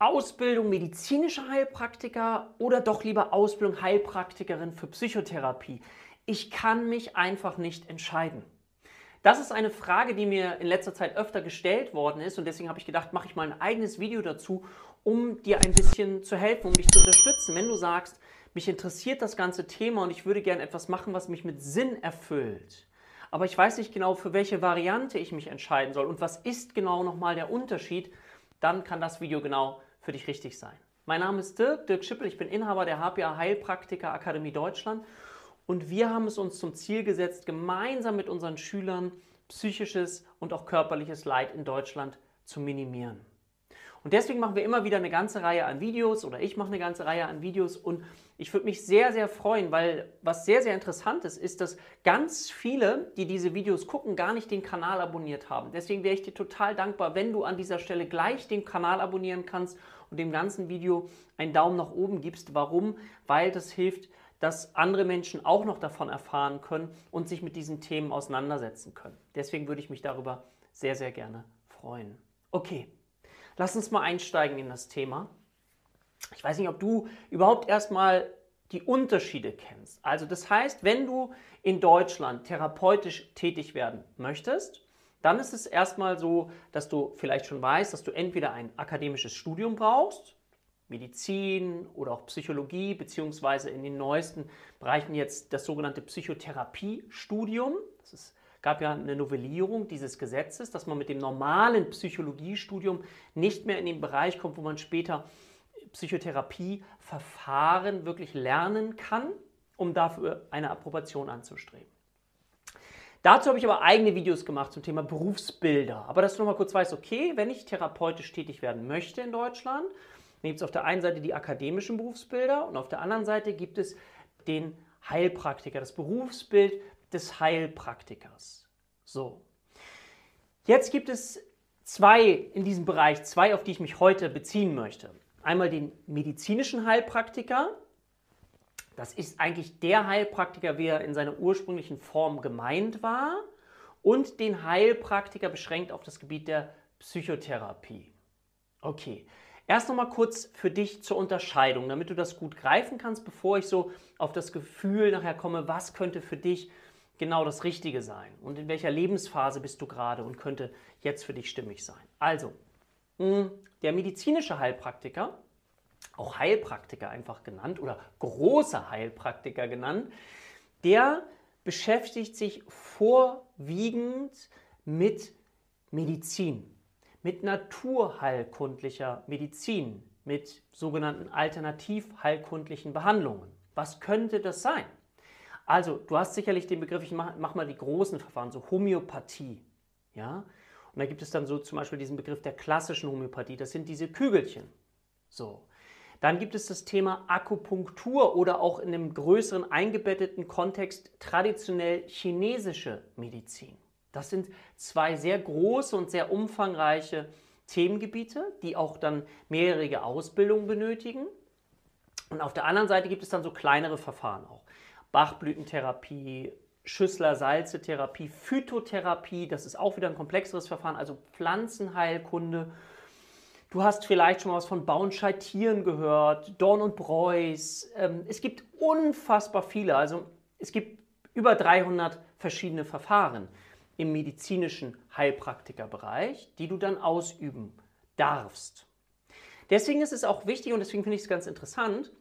Ausbildung medizinischer Heilpraktiker oder doch lieber Ausbildung Heilpraktikerin für Psychotherapie? Ich kann mich einfach nicht entscheiden. Das ist eine Frage, die mir in letzter Zeit öfter gestellt worden ist und deswegen habe ich gedacht, mache ich mal ein eigenes Video dazu, um dir ein bisschen zu helfen, um dich zu unterstützen. Wenn du sagst, mich interessiert das ganze Thema und ich würde gerne etwas machen, was mich mit Sinn erfüllt, aber ich weiß nicht genau, für welche Variante ich mich entscheiden soll und was ist genau nochmal der Unterschied, dann kann das Video genau für dich richtig sein. Mein Name ist Dirk, Dirk Schippel, ich bin Inhaber der HPA Heilpraktiker Akademie Deutschland und wir haben es uns zum Ziel gesetzt, gemeinsam mit unseren Schülern psychisches und auch körperliches Leid in Deutschland zu minimieren. Und deswegen machen wir immer wieder eine ganze Reihe an Videos oder ich mache eine ganze Reihe an Videos und ich würde mich sehr, sehr freuen, weil was sehr, sehr interessant ist, ist, dass ganz viele, die diese Videos gucken, gar nicht den Kanal abonniert haben. Deswegen wäre ich dir total dankbar, wenn du an dieser Stelle gleich den Kanal abonnieren kannst und dem ganzen Video einen Daumen nach oben gibst. Warum? Weil das hilft, dass andere Menschen auch noch davon erfahren können und sich mit diesen Themen auseinandersetzen können. Deswegen würde ich mich darüber sehr, sehr gerne freuen. Okay, lass uns mal einsteigen in das Thema. Ich weiß nicht, ob du überhaupt erstmal die Unterschiede kennst. Also das heißt, wenn du in Deutschland therapeutisch tätig werden möchtest, dann ist es erstmal so, dass du vielleicht schon weißt, dass du entweder ein akademisches Studium brauchst, Medizin oder auch Psychologie, beziehungsweise in den neuesten Bereichen jetzt das sogenannte Psychotherapiestudium. Es gab ja eine Novellierung dieses Gesetzes, dass man mit dem normalen Psychologiestudium nicht mehr in den Bereich kommt, wo man später Psychotherapieverfahren wirklich lernen kann, um dafür eine Approbation anzustreben. Dazu habe ich aber eigene Videos gemacht zum Thema Berufsbilder. Aber dass du nochmal kurz weißt, okay, wenn ich therapeutisch tätig werden möchte in Deutschland, dann gibt es auf der einen Seite die akademischen Berufsbilder und auf der anderen Seite gibt es den Heilpraktiker, das Berufsbild des Heilpraktikers. So. Jetzt gibt es zwei in diesem Bereich, zwei, auf die ich mich heute beziehen möchte. Einmal den medizinischen Heilpraktiker. Das ist eigentlich der Heilpraktiker, wie er in seiner ursprünglichen Form gemeint war. Und den Heilpraktiker beschränkt auf das Gebiet der Psychotherapie. Okay, erst nochmal kurz für dich zur Unterscheidung, damit du das gut greifen kannst, bevor ich so auf das Gefühl nachher komme, was könnte für dich genau das Richtige sein und in welcher Lebensphase bist du gerade und könnte jetzt für dich stimmig sein. Also, hm, der medizinische Heilpraktiker, auch Heilpraktiker einfach genannt oder großer Heilpraktiker genannt, der beschäftigt sich vorwiegend mit Medizin, mit naturheilkundlicher Medizin, mit sogenannten alternativheilkundlichen Behandlungen. Was könnte das sein? Also, du hast sicherlich den Begriff, ich mache mach mal die großen Verfahren, so Homöopathie. Ja? Und da gibt es dann so zum Beispiel diesen Begriff der klassischen Homöopathie, das sind diese Kügelchen. So. Dann gibt es das Thema Akupunktur oder auch in einem größeren eingebetteten Kontext traditionell chinesische Medizin. Das sind zwei sehr große und sehr umfangreiche Themengebiete, die auch dann mehrjährige Ausbildung benötigen. Und auf der anderen Seite gibt es dann so kleinere Verfahren auch. Bachblütentherapie, Schüssler-Salze-Therapie, Phytotherapie, das ist auch wieder ein komplexeres Verfahren, also Pflanzenheilkunde. Du hast vielleicht schon mal was von Bauenscheid-Tieren gehört, Dorn und Preuß. Ähm, es gibt unfassbar viele, also es gibt über 300 verschiedene Verfahren im medizinischen Heilpraktikerbereich, die du dann ausüben darfst. Deswegen ist es auch wichtig und deswegen finde ich es ganz interessant,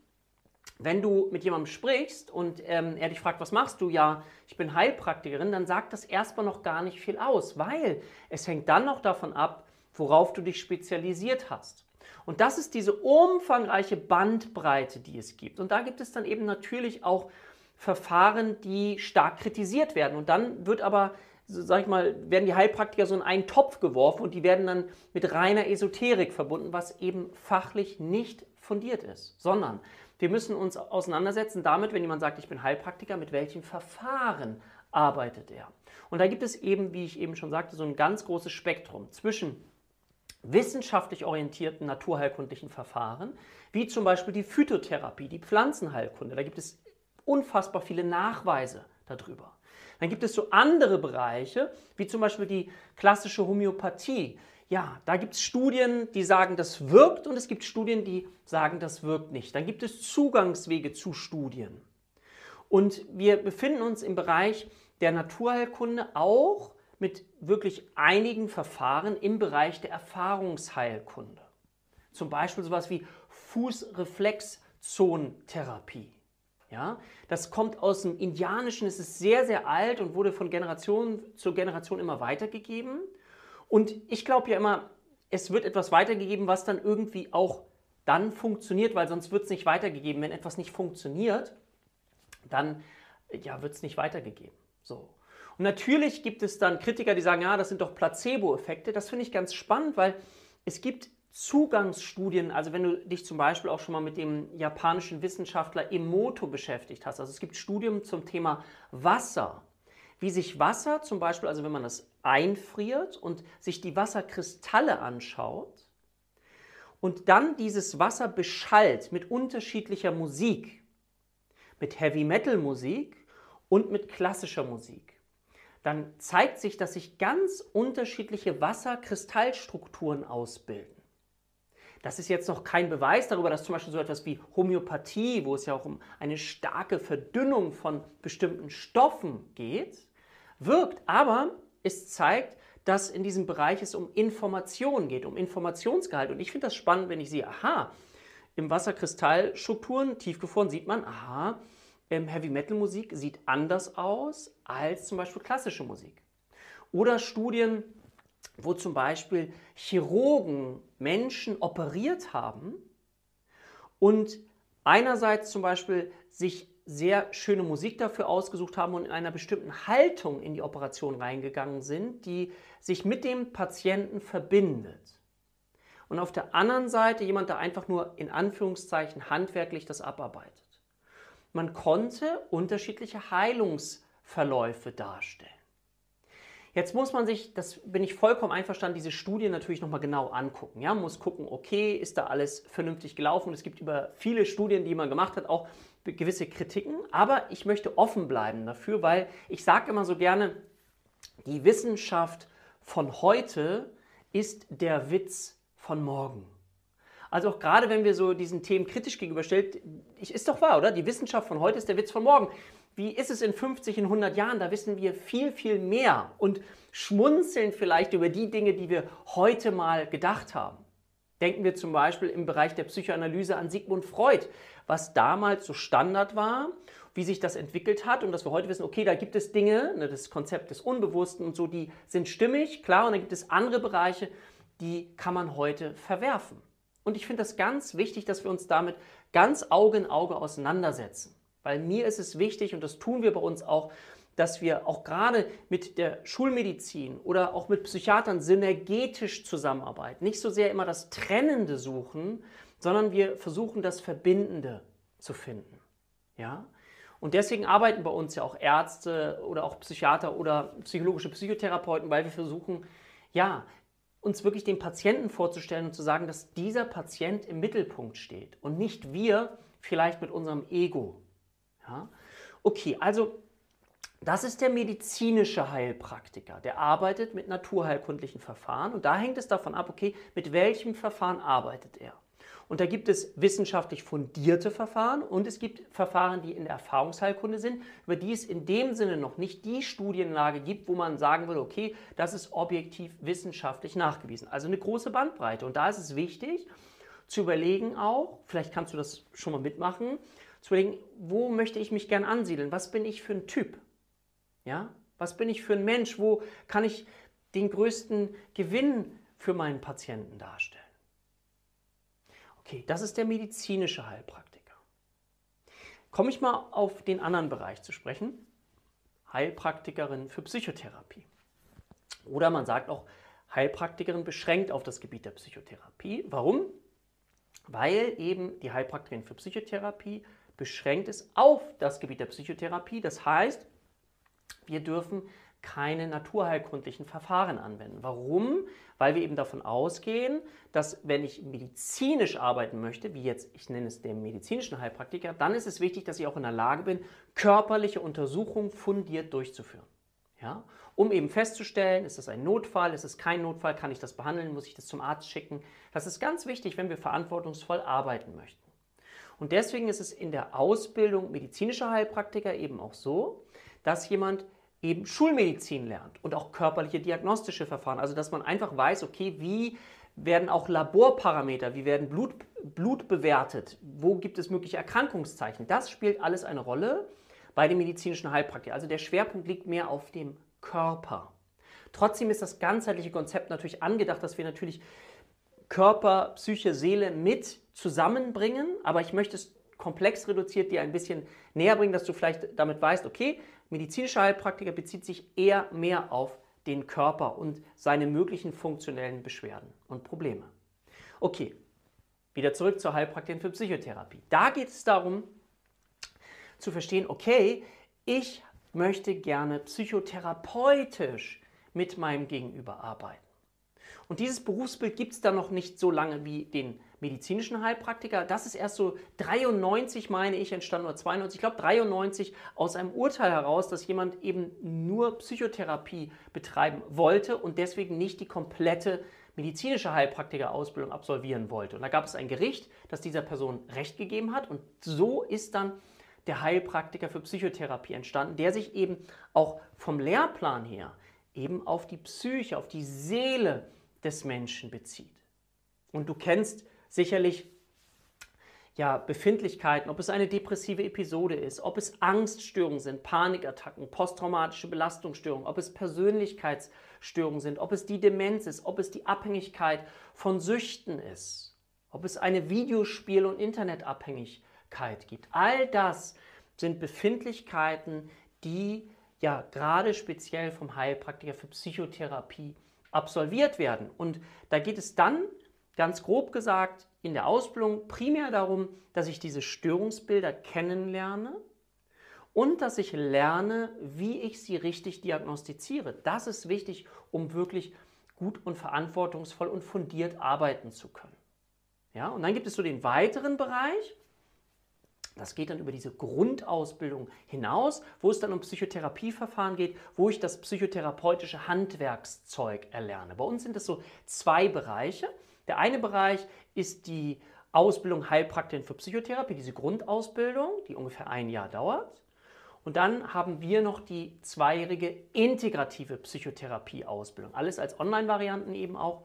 wenn du mit jemandem sprichst und ähm, er dich fragt, was machst du? Ja, ich bin Heilpraktikerin, dann sagt das erstmal noch gar nicht viel aus, weil es hängt dann noch davon ab, worauf du dich spezialisiert hast. Und das ist diese umfangreiche Bandbreite, die es gibt. Und da gibt es dann eben natürlich auch Verfahren, die stark kritisiert werden. Und dann wird aber, sag ich mal, werden die Heilpraktiker so in einen Topf geworfen und die werden dann mit reiner Esoterik verbunden, was eben fachlich nicht fundiert ist, sondern wir müssen uns auseinandersetzen damit, wenn jemand sagt, ich bin Heilpraktiker, mit welchen Verfahren arbeitet er. Und da gibt es eben, wie ich eben schon sagte, so ein ganz großes Spektrum zwischen wissenschaftlich orientierten naturheilkundlichen Verfahren, wie zum Beispiel die Phytotherapie, die Pflanzenheilkunde. Da gibt es unfassbar viele Nachweise darüber. Dann gibt es so andere Bereiche, wie zum Beispiel die klassische Homöopathie, ja, da gibt es Studien, die sagen, das wirkt und es gibt Studien, die sagen, das wirkt nicht. Dann gibt es Zugangswege zu Studien. Und wir befinden uns im Bereich der Naturheilkunde auch mit wirklich einigen Verfahren im Bereich der Erfahrungsheilkunde. Zum Beispiel sowas wie Fußreflexzonentherapie. Ja, das kommt aus dem Indianischen, es ist sehr, sehr alt und wurde von Generation zu Generation immer weitergegeben. Und ich glaube ja immer, es wird etwas weitergegeben, was dann irgendwie auch dann funktioniert, weil sonst wird es nicht weitergegeben. Wenn etwas nicht funktioniert, dann ja, wird es nicht weitergegeben. So. Und natürlich gibt es dann Kritiker, die sagen, ja, das sind doch Placebo-Effekte. Das finde ich ganz spannend, weil es gibt Zugangsstudien, also wenn du dich zum Beispiel auch schon mal mit dem japanischen Wissenschaftler Emoto beschäftigt hast. Also es gibt Studien zum Thema Wasser, wie sich Wasser zum Beispiel, also wenn man das einfriert und sich die Wasserkristalle anschaut und dann dieses Wasser beschallt mit unterschiedlicher Musik, mit Heavy Metal Musik und mit klassischer Musik, dann zeigt sich, dass sich ganz unterschiedliche Wasserkristallstrukturen ausbilden. Das ist jetzt noch kein Beweis darüber, dass zum Beispiel so etwas wie Homöopathie, wo es ja auch um eine starke Verdünnung von bestimmten Stoffen geht, wirkt. Aber es zeigt, dass in diesem Bereich es um Information geht, um Informationsgehalt. Und ich finde das spannend, wenn ich sehe, aha, im Wasserkristallstrukturen, tiefgefroren, sieht man, aha, ähm, Heavy Metal Musik sieht anders aus als zum Beispiel klassische Musik. Oder Studien, wo zum Beispiel Chirurgen Menschen operiert haben und einerseits zum Beispiel sich sehr schöne Musik dafür ausgesucht haben und in einer bestimmten Haltung in die Operation reingegangen sind, die sich mit dem Patienten verbindet. Und auf der anderen Seite jemand, der einfach nur in Anführungszeichen handwerklich das abarbeitet. Man konnte unterschiedliche Heilungsverläufe darstellen. Jetzt muss man sich, das bin ich vollkommen einverstanden, diese Studie natürlich nochmal genau angucken. Ja? Man muss gucken, okay, ist da alles vernünftig gelaufen? Es gibt über viele Studien, die man gemacht hat, auch gewisse Kritiken. Aber ich möchte offen bleiben dafür, weil ich sage immer so gerne, die Wissenschaft von heute ist der Witz von morgen. Also auch gerade wenn wir so diesen Themen kritisch gegenüberstellt, ist doch wahr, oder? Die Wissenschaft von heute ist der Witz von morgen. Wie ist es in 50, in 100 Jahren? Da wissen wir viel, viel mehr und schmunzeln vielleicht über die Dinge, die wir heute mal gedacht haben. Denken wir zum Beispiel im Bereich der Psychoanalyse an Sigmund Freud, was damals so Standard war, wie sich das entwickelt hat und dass wir heute wissen, okay, da gibt es Dinge, ne, das Konzept des Unbewussten und so, die sind stimmig, klar, und dann gibt es andere Bereiche, die kann man heute verwerfen. Und ich finde das ganz wichtig, dass wir uns damit ganz Auge in Auge auseinandersetzen. Weil mir ist es wichtig, und das tun wir bei uns auch, dass wir auch gerade mit der Schulmedizin oder auch mit Psychiatern synergetisch zusammenarbeiten. Nicht so sehr immer das Trennende suchen, sondern wir versuchen das Verbindende zu finden. Ja? Und deswegen arbeiten bei uns ja auch Ärzte oder auch Psychiater oder psychologische Psychotherapeuten, weil wir versuchen, ja, uns wirklich den Patienten vorzustellen und zu sagen, dass dieser Patient im Mittelpunkt steht und nicht wir vielleicht mit unserem Ego. Ja? Okay, also das ist der medizinische Heilpraktiker. Der arbeitet mit naturheilkundlichen Verfahren und da hängt es davon ab, okay, mit welchem Verfahren arbeitet er. Und da gibt es wissenschaftlich fundierte Verfahren und es gibt Verfahren, die in der Erfahrungsheilkunde sind, über die es in dem Sinne noch nicht die Studienlage gibt, wo man sagen würde, okay, das ist objektiv wissenschaftlich nachgewiesen. Also eine große Bandbreite. Und da ist es wichtig zu überlegen auch, vielleicht kannst du das schon mal mitmachen, zu überlegen, wo möchte ich mich gern ansiedeln? Was bin ich für ein Typ? Ja? Was bin ich für ein Mensch? Wo kann ich den größten Gewinn für meinen Patienten darstellen? Okay, das ist der medizinische Heilpraktiker. Komme ich mal auf den anderen Bereich zu sprechen. Heilpraktikerin für Psychotherapie. Oder man sagt auch Heilpraktikerin beschränkt auf das Gebiet der Psychotherapie. Warum? Weil eben die Heilpraktikerin für Psychotherapie beschränkt ist auf das Gebiet der Psychotherapie. Das heißt, wir dürfen keine naturheilkundlichen Verfahren anwenden. Warum? Weil wir eben davon ausgehen, dass wenn ich medizinisch arbeiten möchte, wie jetzt, ich nenne es den medizinischen Heilpraktiker, dann ist es wichtig, dass ich auch in der Lage bin, körperliche Untersuchungen fundiert durchzuführen. Ja? Um eben festzustellen, ist das ein Notfall, ist es kein Notfall, kann ich das behandeln, muss ich das zum Arzt schicken. Das ist ganz wichtig, wenn wir verantwortungsvoll arbeiten möchten. Und deswegen ist es in der Ausbildung medizinischer Heilpraktiker eben auch so, dass jemand eben Schulmedizin lernt und auch körperliche diagnostische Verfahren. Also dass man einfach weiß, okay, wie werden auch Laborparameter, wie werden Blut, Blut bewertet, wo gibt es mögliche Erkrankungszeichen. Das spielt alles eine Rolle bei den medizinischen Heilpraktikern. Also der Schwerpunkt liegt mehr auf dem Körper. Trotzdem ist das ganzheitliche Konzept natürlich angedacht, dass wir natürlich Körper, Psyche, Seele mit zusammenbringen, aber ich möchte es komplex reduziert dir ein bisschen näher bringen, dass du vielleicht damit weißt, okay, medizinischer Heilpraktiker bezieht sich eher mehr auf den Körper und seine möglichen funktionellen Beschwerden und Probleme. Okay, wieder zurück zur Heilpraktikerin für Psychotherapie. Da geht es darum zu verstehen, okay, ich möchte gerne psychotherapeutisch mit meinem Gegenüber arbeiten. Und dieses Berufsbild gibt es dann noch nicht so lange wie den medizinischen Heilpraktiker. Das ist erst so 93, meine ich, entstanden, oder 92, ich glaube 93, aus einem Urteil heraus, dass jemand eben nur Psychotherapie betreiben wollte und deswegen nicht die komplette medizinische Heilpraktiker-Ausbildung absolvieren wollte. Und da gab es ein Gericht, das dieser Person Recht gegeben hat und so ist dann der Heilpraktiker für Psychotherapie entstanden, der sich eben auch vom Lehrplan her eben auf die Psyche, auf die Seele des Menschen bezieht. Und du kennst sicherlich ja, Befindlichkeiten, ob es eine depressive Episode ist, ob es Angststörungen sind, Panikattacken, posttraumatische Belastungsstörungen, ob es Persönlichkeitsstörungen sind, ob es die Demenz ist, ob es die Abhängigkeit von Süchten ist, ob es eine Videospiel- und Internetabhängigkeit gibt. All das sind Befindlichkeiten, die ja gerade speziell vom Heilpraktiker für Psychotherapie absolviert werden. Und da geht es dann, ganz grob gesagt, in der Ausbildung primär darum, dass ich diese Störungsbilder kennenlerne und dass ich lerne, wie ich sie richtig diagnostiziere. Das ist wichtig, um wirklich gut und verantwortungsvoll und fundiert arbeiten zu können. Ja, und dann gibt es so den weiteren Bereich, das geht dann über diese Grundausbildung hinaus, wo es dann um Psychotherapieverfahren geht, wo ich das psychotherapeutische Handwerkszeug erlerne. Bei uns sind es so zwei Bereiche. Der eine Bereich ist die Ausbildung Heilpraktikerin für Psychotherapie, diese Grundausbildung, die ungefähr ein Jahr dauert. Und dann haben wir noch die zweijährige integrative Psychotherapie-Ausbildung. Alles als Online-Varianten eben auch.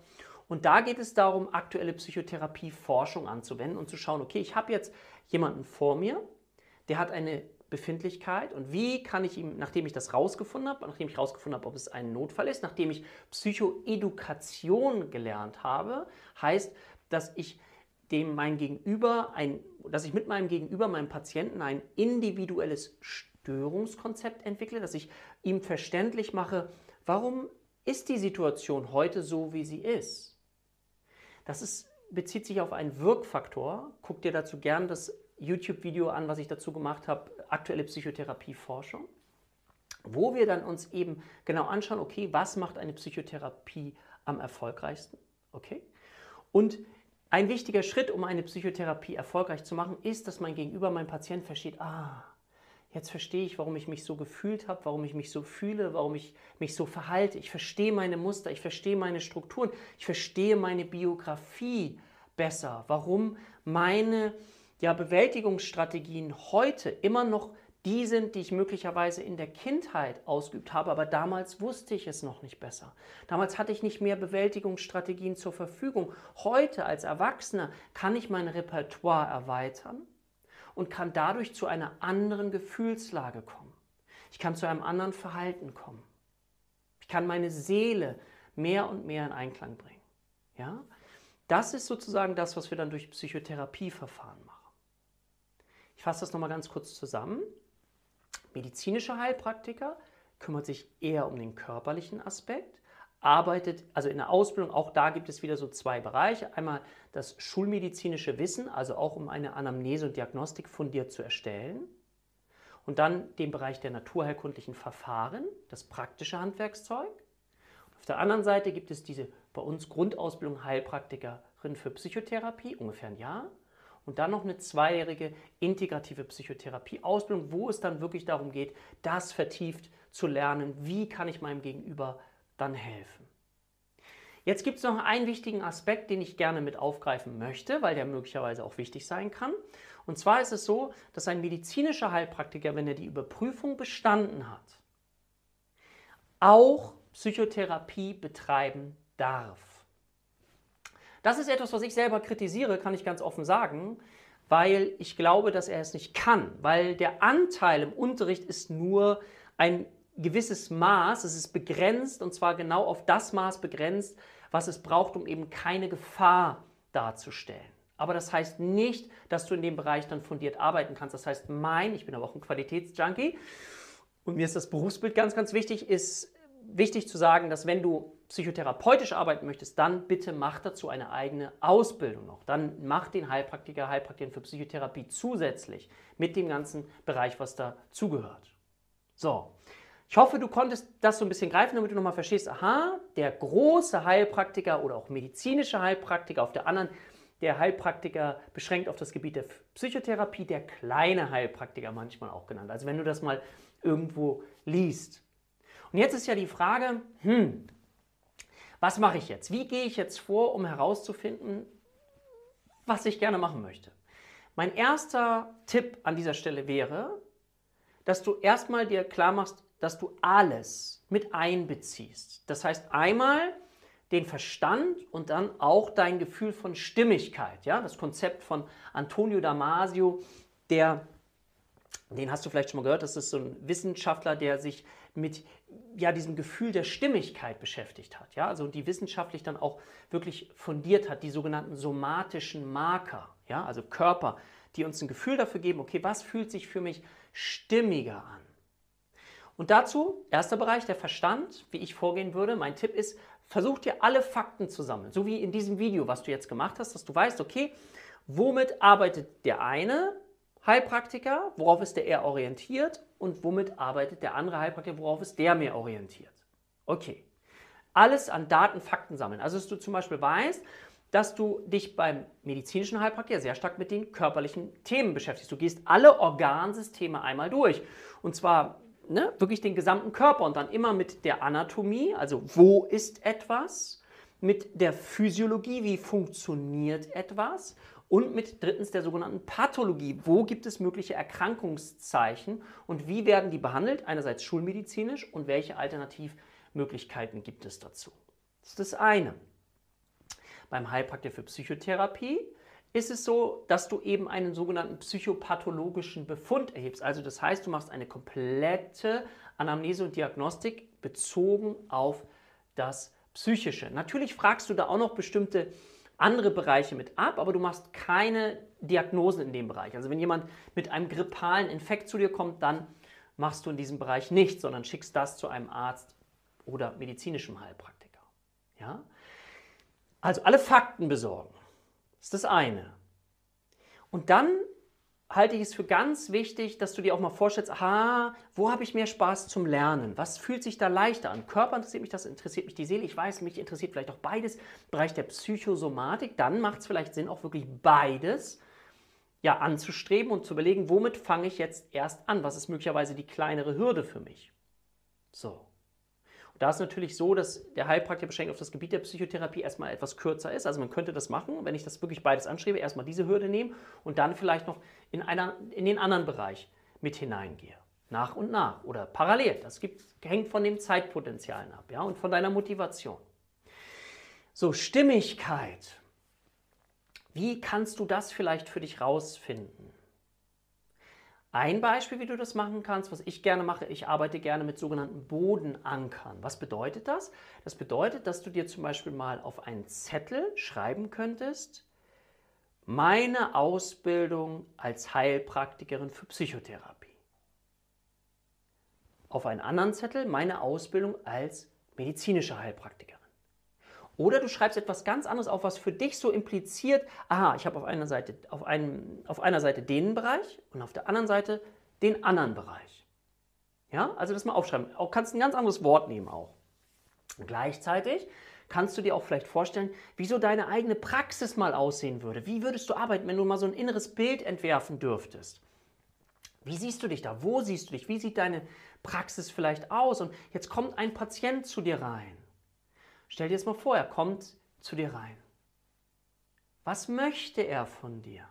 Und da geht es darum, aktuelle Psychotherapie-Forschung anzuwenden und zu schauen, okay, ich habe jetzt jemanden vor mir, der hat eine Befindlichkeit und wie kann ich ihm, nachdem ich das rausgefunden habe, nachdem ich rausgefunden habe, ob es ein Notfall ist, nachdem ich Psychoedukation gelernt habe, heißt, dass ich dem mein Gegenüber ein, dass ich mit meinem Gegenüber, meinem Patienten ein individuelles Störungskonzept entwickle, dass ich ihm verständlich mache, warum ist die Situation heute so, wie sie ist? Das ist, bezieht sich auf einen Wirkfaktor. Guck dir dazu gern das YouTube-Video an, was ich dazu gemacht habe, aktuelle Psychotherapieforschung, wo wir dann uns eben genau anschauen, okay, was macht eine Psychotherapie am erfolgreichsten? Okay? Und ein wichtiger Schritt, um eine Psychotherapie erfolgreich zu machen, ist, dass mein Gegenüber, mein Patient versteht, ah, Jetzt verstehe ich, warum ich mich so gefühlt habe, warum ich mich so fühle, warum ich mich so verhalte. Ich verstehe meine Muster, ich verstehe meine Strukturen, ich verstehe meine Biografie besser, warum meine ja, Bewältigungsstrategien heute immer noch die sind, die ich möglicherweise in der Kindheit ausgeübt habe, aber damals wusste ich es noch nicht besser. Damals hatte ich nicht mehr Bewältigungsstrategien zur Verfügung. Heute als Erwachsener kann ich mein Repertoire erweitern und kann dadurch zu einer anderen Gefühlslage kommen. Ich kann zu einem anderen Verhalten kommen. Ich kann meine Seele mehr und mehr in Einklang bringen. Ja? Das ist sozusagen das, was wir dann durch Psychotherapieverfahren machen. Ich fasse das nochmal ganz kurz zusammen. Medizinischer Heilpraktiker kümmert sich eher um den körperlichen Aspekt arbeitet, also in der Ausbildung, auch da gibt es wieder so zwei Bereiche. Einmal das schulmedizinische Wissen, also auch um eine Anamnese und Diagnostik fundiert zu erstellen. Und dann den Bereich der naturheilkundlichen Verfahren, das praktische Handwerkszeug. Auf der anderen Seite gibt es diese bei uns Grundausbildung Heilpraktikerin für Psychotherapie, ungefähr ein Jahr. und dann noch eine zweijährige integrative Psychotherapie-Ausbildung, wo es dann wirklich darum geht, das vertieft zu lernen, wie kann ich meinem Gegenüber dann helfen. Jetzt gibt es noch einen wichtigen Aspekt, den ich gerne mit aufgreifen möchte, weil der möglicherweise auch wichtig sein kann. Und zwar ist es so, dass ein medizinischer Heilpraktiker, wenn er die Überprüfung bestanden hat, auch Psychotherapie betreiben darf. Das ist etwas, was ich selber kritisiere, kann ich ganz offen sagen, weil ich glaube, dass er es nicht kann, weil der Anteil im Unterricht ist nur ein gewisses Maß, es ist begrenzt und zwar genau auf das Maß begrenzt, was es braucht, um eben keine Gefahr darzustellen. Aber das heißt nicht, dass du in dem Bereich dann fundiert arbeiten kannst. Das heißt, mein, ich bin aber auch ein Qualitätsjunkie und mir ist das Berufsbild ganz, ganz wichtig, ist wichtig zu sagen, dass wenn du psychotherapeutisch arbeiten möchtest, dann bitte mach dazu eine eigene Ausbildung noch. Dann mach den Heilpraktiker, Heilpraktikerin für Psychotherapie zusätzlich mit dem ganzen Bereich, was da zugehört. So, ich hoffe, du konntest das so ein bisschen greifen, damit du nochmal verstehst, aha, der große Heilpraktiker oder auch medizinische Heilpraktiker, auf der anderen der Heilpraktiker beschränkt auf das Gebiet der Psychotherapie, der kleine Heilpraktiker manchmal auch genannt. Also wenn du das mal irgendwo liest. Und jetzt ist ja die Frage, hm, was mache ich jetzt? Wie gehe ich jetzt vor, um herauszufinden, was ich gerne machen möchte? Mein erster Tipp an dieser Stelle wäre, dass du erstmal dir klar machst, dass du alles mit einbeziehst. Das heißt einmal den Verstand und dann auch dein Gefühl von Stimmigkeit. Ja? Das Konzept von Antonio Damasio, der, den hast du vielleicht schon mal gehört, das ist so ein Wissenschaftler, der sich mit ja, diesem Gefühl der Stimmigkeit beschäftigt hat. Ja? Also die wissenschaftlich dann auch wirklich fundiert hat, die sogenannten somatischen Marker, ja? also Körper, die uns ein Gefühl dafür geben, okay, was fühlt sich für mich stimmiger an? Und dazu, erster Bereich, der Verstand, wie ich vorgehen würde. Mein Tipp ist, versuch dir alle Fakten zu sammeln. So wie in diesem Video, was du jetzt gemacht hast, dass du weißt, okay, womit arbeitet der eine Heilpraktiker, worauf ist der eher orientiert und womit arbeitet der andere Heilpraktiker, worauf ist der mehr orientiert. Okay. Alles an Daten, Fakten sammeln. Also, dass du zum Beispiel weißt, dass du dich beim medizinischen Heilpraktiker sehr stark mit den körperlichen Themen beschäftigst. Du gehst alle Organsysteme einmal durch. Und zwar ne, wirklich den gesamten Körper und dann immer mit der Anatomie, also wo ist etwas, mit der Physiologie, wie funktioniert etwas und mit drittens der sogenannten Pathologie, wo gibt es mögliche Erkrankungszeichen und wie werden die behandelt, einerseits schulmedizinisch und welche Alternativmöglichkeiten gibt es dazu. Das ist das eine. Beim Heilpraktiker für Psychotherapie ist es so, dass du eben einen sogenannten psychopathologischen Befund erhebst. Also das heißt, du machst eine komplette Anamnese und Diagnostik bezogen auf das Psychische. Natürlich fragst du da auch noch bestimmte andere Bereiche mit ab, aber du machst keine Diagnosen in dem Bereich. Also wenn jemand mit einem grippalen Infekt zu dir kommt, dann machst du in diesem Bereich nichts, sondern schickst das zu einem Arzt oder medizinischem Heilpraktiker. Ja? Also alle Fakten besorgen. Das ist das eine. Und dann halte ich es für ganz wichtig, dass du dir auch mal vorstellst, aha, wo habe ich mehr Spaß zum Lernen? Was fühlt sich da leichter an? Körper interessiert mich, das interessiert mich die Seele. Ich weiß, mich interessiert vielleicht auch beides. Bereich der Psychosomatik, dann macht es vielleicht Sinn, auch wirklich beides ja, anzustreben und zu überlegen, womit fange ich jetzt erst an? Was ist möglicherweise die kleinere Hürde für mich? So. Da ist natürlich so, dass der Heilpraktiker beschränkt auf das Gebiet der Psychotherapie erstmal etwas kürzer ist. Also man könnte das machen, wenn ich das wirklich beides anstrebe, erstmal diese Hürde nehmen und dann vielleicht noch in, einer, in den anderen Bereich mit hineingehe. Nach und nach oder parallel. Das gibt, hängt von dem Zeitpotenzialen ab ja, und von deiner Motivation. So, Stimmigkeit. Wie kannst du das vielleicht für dich rausfinden? Ein Beispiel, wie du das machen kannst, was ich gerne mache, ich arbeite gerne mit sogenannten Bodenankern. Was bedeutet das? Das bedeutet, dass du dir zum Beispiel mal auf einen Zettel schreiben könntest, meine Ausbildung als Heilpraktikerin für Psychotherapie. Auf einen anderen Zettel meine Ausbildung als medizinische Heilpraktikerin. Oder du schreibst etwas ganz anderes auf, was für dich so impliziert, aha, ich habe auf einer Seite, auf auf einer Seite den Bereich und auf der anderen Seite den anderen Bereich. Ja, also das mal aufschreiben. Auch kannst ein ganz anderes Wort nehmen auch. Und gleichzeitig kannst du dir auch vielleicht vorstellen, wie so deine eigene Praxis mal aussehen würde. Wie würdest du arbeiten, wenn du mal so ein inneres Bild entwerfen dürftest? Wie siehst du dich da? Wo siehst du dich? Wie sieht deine Praxis vielleicht aus? Und jetzt kommt ein Patient zu dir rein. Stell dir das mal vor, er kommt zu dir rein. Was möchte er von dir?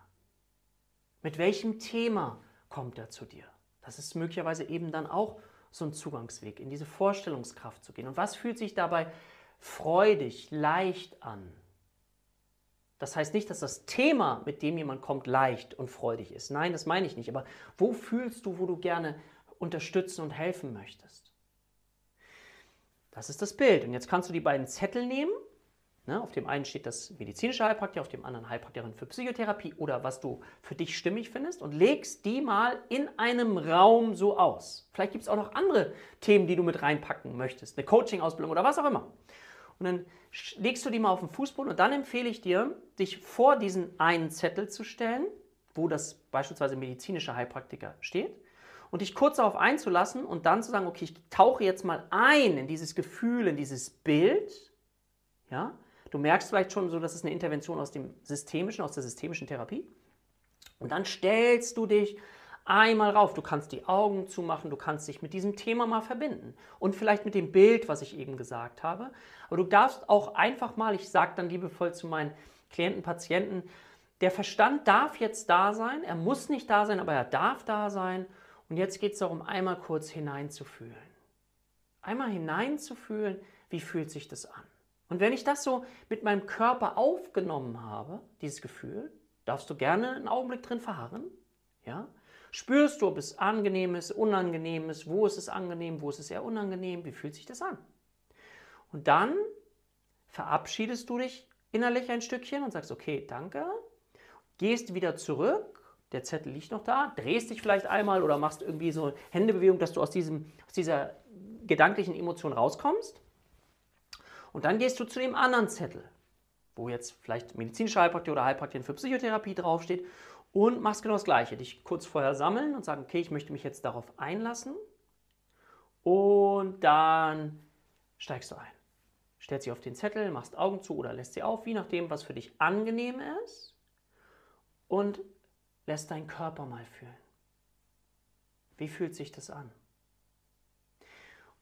Mit welchem Thema kommt er zu dir? Das ist möglicherweise eben dann auch so ein Zugangsweg, in diese Vorstellungskraft zu gehen. Und was fühlt sich dabei freudig, leicht an? Das heißt nicht, dass das Thema, mit dem jemand kommt, leicht und freudig ist. Nein, das meine ich nicht. Aber wo fühlst du, wo du gerne unterstützen und helfen möchtest? Das ist das Bild. Und jetzt kannst du die beiden Zettel nehmen Ne? Auf dem einen steht das medizinische Heilpraktiker, auf dem anderen Heilpraktikerin für Psychotherapie oder was du für dich stimmig findest und legst die mal in einem Raum so aus. Vielleicht gibt es auch noch andere Themen, die du mit reinpacken möchtest, eine Coaching-Ausbildung oder was auch immer. Und dann legst du die mal auf den Fußboden und dann empfehle ich dir, dich vor diesen einen Zettel zu stellen, wo das beispielsweise medizinische Heilpraktiker steht und dich kurz darauf einzulassen und dann zu sagen, okay, ich tauche jetzt mal ein in dieses Gefühl, in dieses Bild, ja, Du merkst vielleicht schon so, das ist eine Intervention aus dem systemischen, aus der systemischen Therapie. Und dann stellst du dich einmal rauf. Du kannst die Augen zumachen, du kannst dich mit diesem Thema mal verbinden und vielleicht mit dem Bild, was ich eben gesagt habe. Aber du darfst auch einfach mal, ich sage dann liebevoll zu meinen Klienten, Patienten, der Verstand darf jetzt da sein, er muss nicht da sein, aber er darf da sein. Und jetzt geht es darum, einmal kurz hineinzufühlen. Einmal hineinzufühlen, wie fühlt sich das an? Und wenn ich das so mit meinem Körper aufgenommen habe, dieses Gefühl, darfst du gerne einen Augenblick drin verharren. Ja? Spürst du, ob es angenehm ist, unangenehm ist, wo ist es angenehm, wo ist es eher unangenehm, wie fühlt sich das an? Und dann verabschiedest du dich innerlich ein Stückchen und sagst, okay, danke, gehst wieder zurück, der Zettel liegt noch da, drehst dich vielleicht einmal oder machst irgendwie so Händebewegung, dass du aus, diesem, aus dieser gedanklichen Emotion rauskommst und dann gehst du zu dem anderen Zettel, wo jetzt vielleicht medizinische Heilpraktiker oder Heilpraktiker für Psychotherapie draufsteht und machst genau das Gleiche. Dich kurz vorher sammeln und sagen, okay, ich möchte mich jetzt darauf einlassen. Und dann steigst du ein. Stellst sie auf den Zettel, machst Augen zu oder lässt sie auf, wie nachdem, was für dich angenehm ist. Und lässt deinen Körper mal fühlen. Wie fühlt sich das an?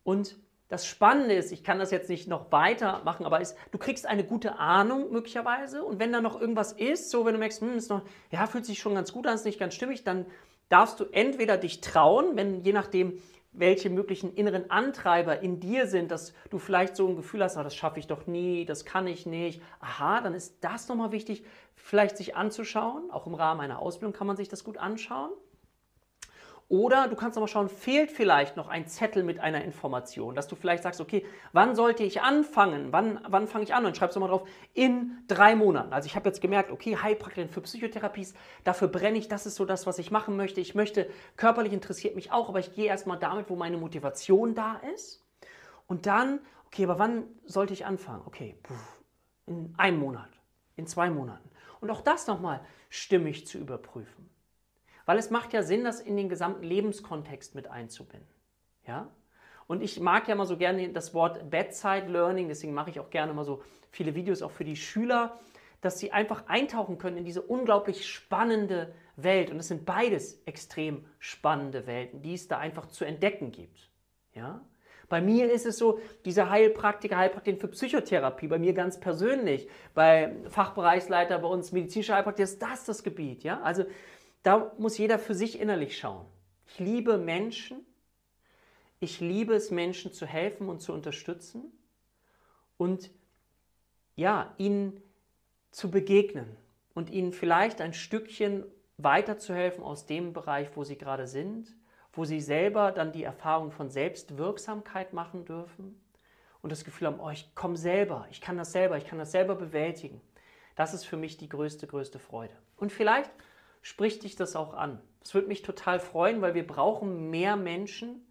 Und das Spannende ist, ich kann das jetzt nicht noch weitermachen, aber ist, du kriegst eine gute Ahnung möglicherweise und wenn da noch irgendwas ist, so wenn du merkst, hm, ist noch, ja, fühlt sich schon ganz gut an, ist nicht ganz stimmig, dann darfst du entweder dich trauen, wenn je nachdem, welche möglichen inneren Antreiber in dir sind, dass du vielleicht so ein Gefühl hast, ah, das schaffe ich doch nie, das kann ich nicht. Aha, dann ist das nochmal wichtig, vielleicht sich anzuschauen. Auch im Rahmen einer Ausbildung kann man sich das gut anschauen. Oder du kannst nochmal schauen, fehlt vielleicht noch ein Zettel mit einer Information, dass du vielleicht sagst, okay, wann sollte ich anfangen? Wann, wann fange ich an? Und schreibst du mal drauf, in drei Monaten. Also ich habe jetzt gemerkt, okay, Heilpraktikerin für Psychotherapies, dafür brenne ich, das ist so das, was ich machen möchte. Ich möchte, körperlich interessiert mich auch, aber ich gehe erstmal damit, wo meine Motivation da ist. Und dann, okay, aber wann sollte ich anfangen? Okay, in einem Monat, in zwei Monaten. Und auch das nochmal stimmig zu überprüfen. Weil es macht ja Sinn, das in den gesamten Lebenskontext mit einzubinden. Ja? Und ich mag ja mal so gerne das Wort Bedside Learning, deswegen mache ich auch gerne mal so viele Videos auch für die Schüler, dass sie einfach eintauchen können in diese unglaublich spannende Welt. Und es sind beides extrem spannende Welten, die es da einfach zu entdecken gibt. Ja? Bei mir ist es so, dieser Heilpraktiker, Heilpraktikerin für Psychotherapie, bei mir ganz persönlich, bei Fachbereichsleiter bei uns medizinischer Heilpraktiker ist das das Gebiet. Ja? Also da muss jeder für sich innerlich schauen. Ich liebe Menschen. Ich liebe es, Menschen zu helfen und zu unterstützen und ja, ihnen zu begegnen und ihnen vielleicht ein Stückchen weiterzuhelfen aus dem Bereich, wo sie gerade sind, wo sie selber dann die Erfahrung von Selbstwirksamkeit machen dürfen und das Gefühl haben, oh, ich komme selber, ich kann das selber, ich kann das selber bewältigen. Das ist für mich die größte, größte Freude. Und vielleicht spricht dich das auch an. Das würde mich total freuen, weil wir brauchen mehr Menschen,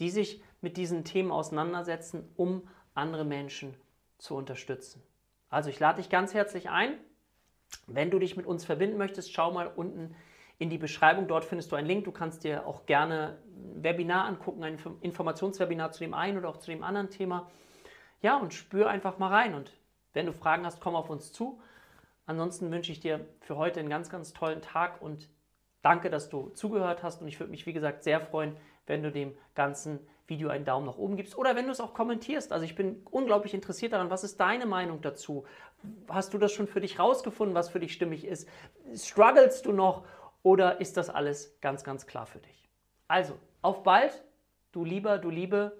die sich mit diesen Themen auseinandersetzen, um andere Menschen zu unterstützen. Also ich lade dich ganz herzlich ein. Wenn du dich mit uns verbinden möchtest, schau mal unten in die Beschreibung. Dort findest du einen Link. Du kannst dir auch gerne ein Webinar angucken, ein Informationswebinar zu dem einen oder auch zu dem anderen Thema. ja, und spür einfach mal rein. Und wenn du Fragen hast, komm auf uns zu. Ansonsten wünsche ich dir für heute einen ganz, ganz tollen Tag und danke, dass du zugehört hast. Und ich würde mich, wie gesagt, sehr freuen, wenn du dem ganzen Video einen Daumen nach oben gibst oder wenn du es auch kommentierst. Also ich bin unglaublich interessiert daran, was ist deine Meinung dazu? Hast du das schon für dich rausgefunden, was für dich stimmig ist? Strugglest du noch oder ist das alles ganz, ganz klar für dich? Also, auf bald, du Lieber, du Liebe.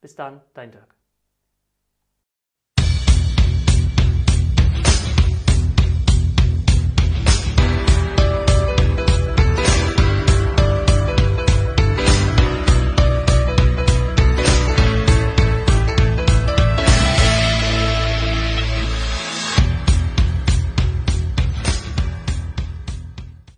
Bis dann, dein Dirk.